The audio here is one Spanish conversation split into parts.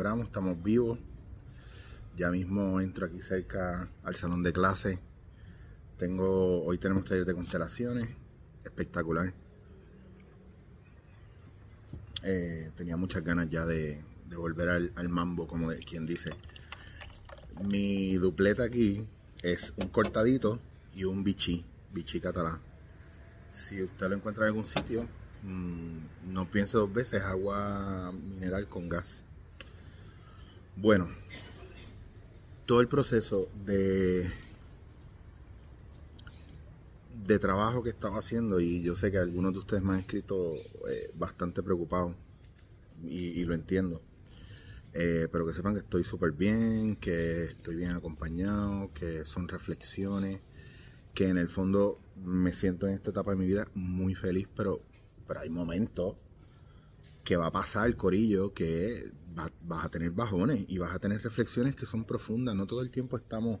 Logramos, estamos vivos. Ya mismo entro aquí cerca al salón de clase. Tengo, hoy tenemos taller de constelaciones, espectacular. Eh, tenía muchas ganas ya de, volver al, mambo, como quien dice. Mi dupleta aquí es un cortadito y un bichi, bichi catalán. Si usted lo encuentra en algún sitio, mm, no piense dos veces, agua mineral con gas. Bueno, todo el proceso de de trabajo que estaba haciendo y yo sé que algunos de ustedes me han escrito eh, bastante preocupados y, lo entiendo. Eh, pero que sepan que estoy súper bien, que estoy bien acompañado, que son reflexiones, que en el fondo me siento en esta etapa de mi vida muy feliz, pero, pero hay momentos que va a pasar el corillo, que vas a tener bajones y vas a tener reflexiones que son profundas. No todo el tiempo estamos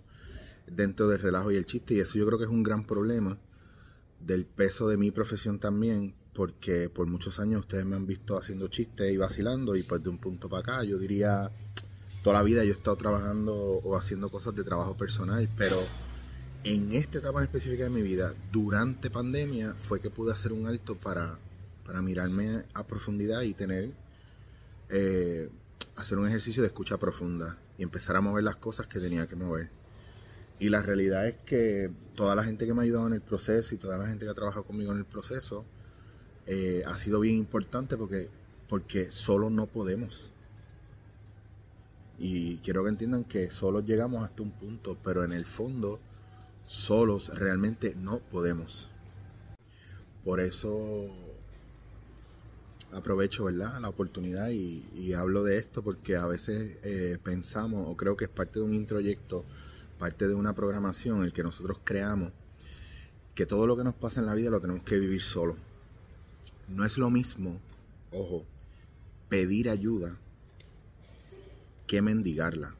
dentro del relajo y el chiste, y eso yo creo que es un gran problema del peso de mi profesión también, porque por muchos años ustedes me han visto haciendo chistes y vacilando, y pues de un punto para acá, yo diría, toda la vida yo he estado trabajando o haciendo cosas de trabajo personal, pero en esta etapa específica de mi vida, durante pandemia, fue que pude hacer un alto para, para mirarme a profundidad y tener, eh, hacer un ejercicio de escucha profunda y empezar a mover las cosas que tenía que mover. Y la realidad es que toda la gente que me ha ayudado en el proceso y toda la gente que ha trabajado conmigo en el proceso eh, ha sido bien importante porque, porque solo no podemos. Y quiero que entiendan que solo llegamos hasta un punto, pero en el fondo solos realmente no podemos. Por eso aprovecho ¿verdad? la oportunidad y, hablo de esto porque a veces eh, pensamos o creo que es parte de un introyecto parte de una programación, el que nosotros creamos, que todo lo que nos pasa en la vida lo tenemos que vivir solo. No es lo mismo, ojo, pedir ayuda que mendigarla.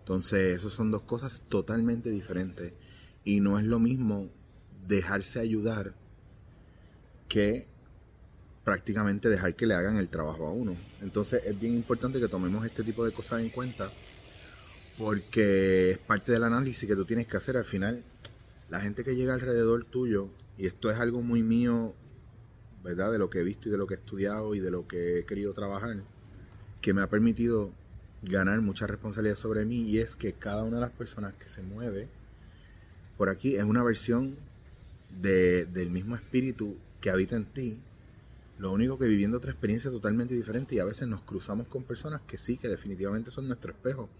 Entonces, esas son dos cosas totalmente diferentes. Y no es lo mismo dejarse ayudar que prácticamente dejar que le hagan el trabajo a uno. Entonces, es bien importante que tomemos este tipo de cosas en cuenta porque es parte del análisis que tú tienes que hacer al final. La gente que llega alrededor tuyo, y esto es algo muy mío, ¿verdad? De lo que he visto y de lo que he estudiado y de lo que he querido trabajar, que me ha permitido ganar mucha responsabilidad sobre mí, y es que cada una de las personas que se mueve por aquí es una versión del mismo espíritu que habita en ti lo único que viviendo otra experiencia totalmente diferente y a veces nos cruzamos con personas que sí, que definitivamente son nuestro espejo.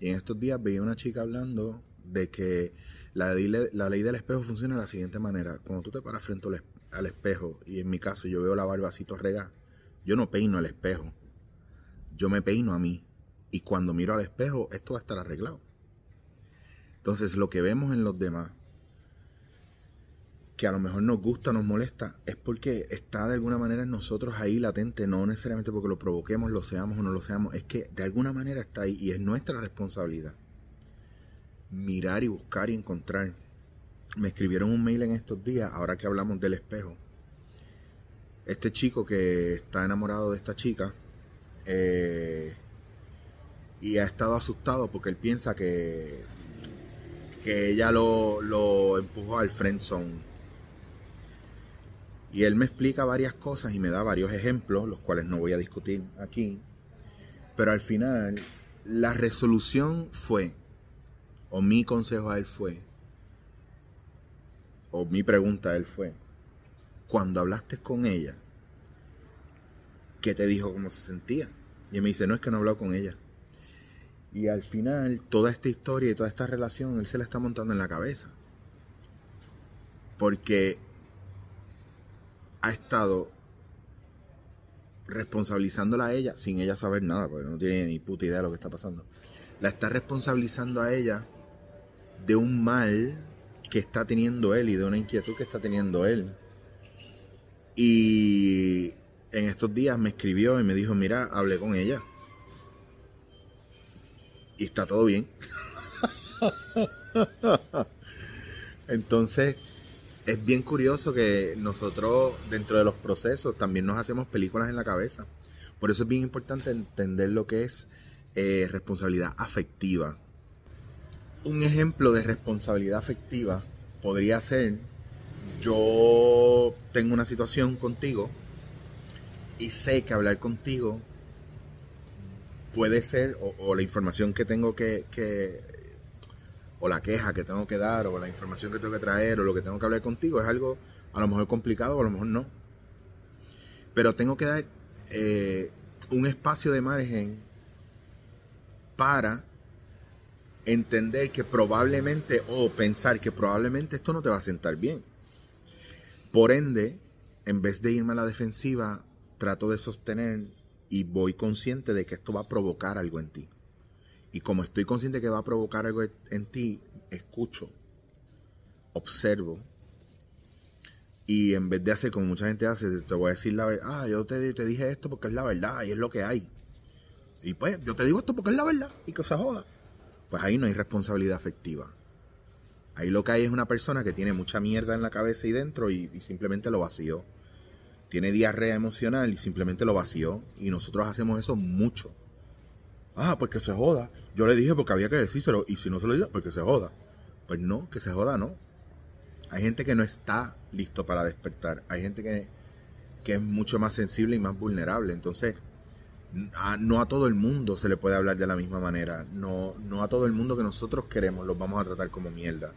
Y en estos días veía una chica hablando de que la ley, la ley del espejo funciona de la siguiente manera. Cuando tú te paras frente al espejo y en mi caso yo veo la barbacito regada, yo no peino el espejo. Yo me peino a mí. Y cuando miro al espejo, esto va a estar arreglado. Entonces lo que vemos en los demás que a lo mejor nos gusta, nos molesta, es porque está de alguna manera en nosotros ahí latente, no necesariamente porque lo provoquemos, lo seamos o no lo seamos, es que de alguna manera está ahí y es nuestra responsabilidad. Mirar y buscar y encontrar. Me escribieron un mail en estos días, ahora que hablamos del espejo. Este chico que está enamorado de esta chica eh, y ha estado asustado porque él piensa que, que ella lo, lo empujó al friend zone y él me explica varias cosas y me da varios ejemplos, los cuales no voy a discutir aquí. Pero al final, la resolución fue, o mi consejo a él fue, o mi pregunta a él fue, cuando hablaste con ella, ¿qué te dijo cómo se sentía? Y él me dice, no es que no he hablado con ella. Y al final, toda esta historia y toda esta relación, él se la está montando en la cabeza. Porque ha estado responsabilizándola a ella sin ella saber nada, porque no tiene ni puta idea de lo que está pasando. La está responsabilizando a ella de un mal que está teniendo él y de una inquietud que está teniendo él. Y en estos días me escribió y me dijo, mira, hablé con ella. Y está todo bien. Entonces, es bien curioso que nosotros dentro de los procesos también nos hacemos películas en la cabeza. Por eso es bien importante entender lo que es eh, responsabilidad afectiva. Un ejemplo de responsabilidad afectiva podría ser, yo tengo una situación contigo y sé que hablar contigo puede ser, o, la información que tengo que, que, o la queja que tengo que dar, o la información que tengo que traer, o lo que tengo que hablar contigo, es algo a lo mejor complicado, o a lo mejor no. Pero tengo que dar eh, un espacio de margen para entender que probablemente, o pensar que probablemente esto no te va a sentar bien. Por ende, en vez de irme a la defensiva, trato de sostener y voy consciente de que esto va a provocar algo en ti. Y como estoy consciente que va a provocar algo en ti, escucho, observo y en vez de hacer como mucha gente hace, te voy a decir la verdad, ah, yo te, te, dije esto porque es la verdad y es lo que hay. Y pues, yo te digo esto porque es la verdad y que se joda. Pues ahí no hay responsabilidad afectiva. Ahí lo que hay es una persona que tiene mucha mierda en la cabeza y dentro y, simplemente lo vació. Tiene diarrea emocional y simplemente lo vació. Y nosotros hacemos eso mucho. Ah, pues que se joda. Yo le dije porque había que decírselo. Y si no se lo digo, pues que se joda. Pues no, que se joda no. Hay gente que no está listo para despertar. Hay gente que, es mucho más sensible y más vulnerable. Entonces, no a todo el mundo se le puede hablar de la misma manera. No, no a todo el mundo que nosotros queremos los vamos a tratar como mierda.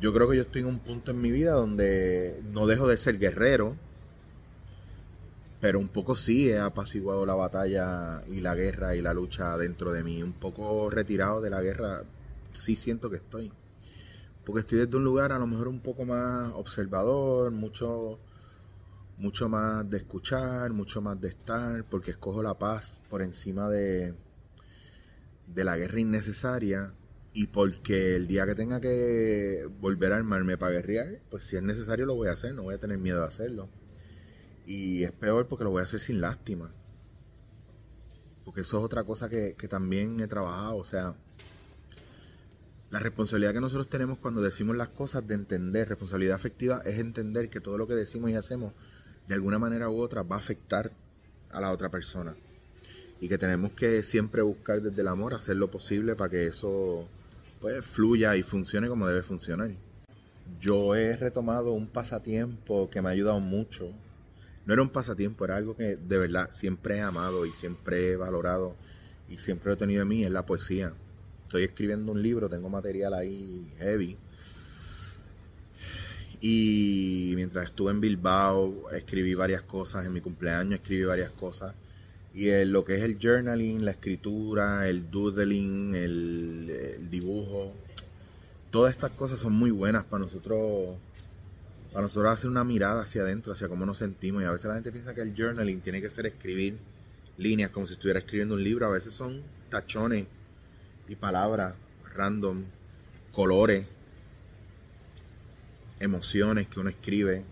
Yo creo que yo estoy en un punto en mi vida donde no dejo de ser guerrero, pero un poco sí he apaciguado la batalla y la guerra y la lucha dentro de mí. Un poco retirado de la guerra, sí siento que estoy porque estoy desde un lugar a lo mejor un poco más observador, mucho, mucho más de escuchar, mucho más de estar, porque escojo la paz por encima de, de la guerra innecesaria y porque el día que tenga que volver a armarme para guerrear, pues si es necesario lo voy a hacer, no voy a tener miedo de hacerlo. Y es peor porque lo voy a hacer sin lástima. Porque eso es otra cosa que, que también he trabajado, o sea, la responsabilidad que nosotros tenemos cuando decimos las cosas de entender, responsabilidad afectiva es entender que todo lo que decimos y hacemos de alguna manera u otra va a afectar a la otra persona. Y que tenemos que siempre buscar desde el amor hacer lo posible para que eso pues, fluya y funcione como debe funcionar. Yo he retomado un pasatiempo que me ha ayudado mucho. No era un pasatiempo, era algo que de verdad siempre he amado y siempre he valorado y siempre he tenido en mí, es la poesía estoy escribiendo un libro, tengo material ahí heavy. Y mientras estuve en Bilbao, escribí varias cosas. En mi cumpleaños escribí varias cosas. Y lo que es el journaling, la escritura, el doodling, el, el dibujo, todas estas cosas son muy buenas para nosotros para nosotros hacer una mirada hacia adentro, hacia cómo nos sentimos. Y a veces la gente piensa que el journaling tiene que ser escribir líneas como si estuviera escribiendo un libro. A veces son tachones y palabras random, colores, emociones que uno escribe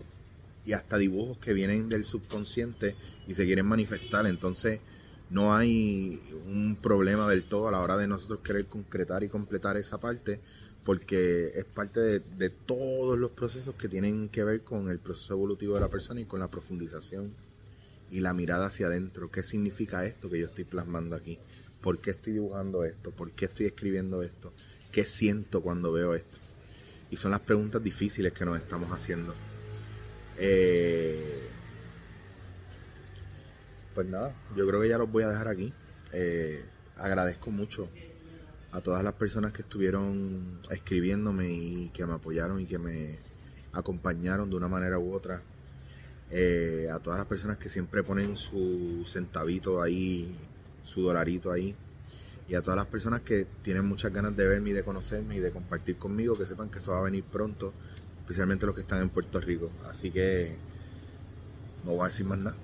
y hasta dibujos que vienen del subconsciente y se quieren manifestar. Entonces no hay un problema del todo a la hora de nosotros querer concretar y completar esa parte porque es parte de, todos los procesos que tienen que ver con el proceso evolutivo de la persona y con la profundización y la mirada hacia adentro. ¿Qué significa esto que yo estoy plasmando aquí? ¿Por qué estoy dibujando esto? ¿Por qué estoy escribiendo esto? ¿Qué siento cuando veo esto? Y son las preguntas difíciles que nos estamos haciendo. Eh, pues nada, yo creo que ya los voy a dejar aquí. Eh, agradezco mucho a todas las personas que estuvieron escribiéndome y que me apoyaron y que me acompañaron de una manera u otra. Eh, a todas las personas que siempre ponen su centavito ahí su dolarito ahí. Y a todas las personas que tienen muchas ganas de verme y de conocerme y de compartir conmigo, que sepan que eso va a venir pronto, especialmente los que están en Puerto Rico. Así que no voy a decir más nada.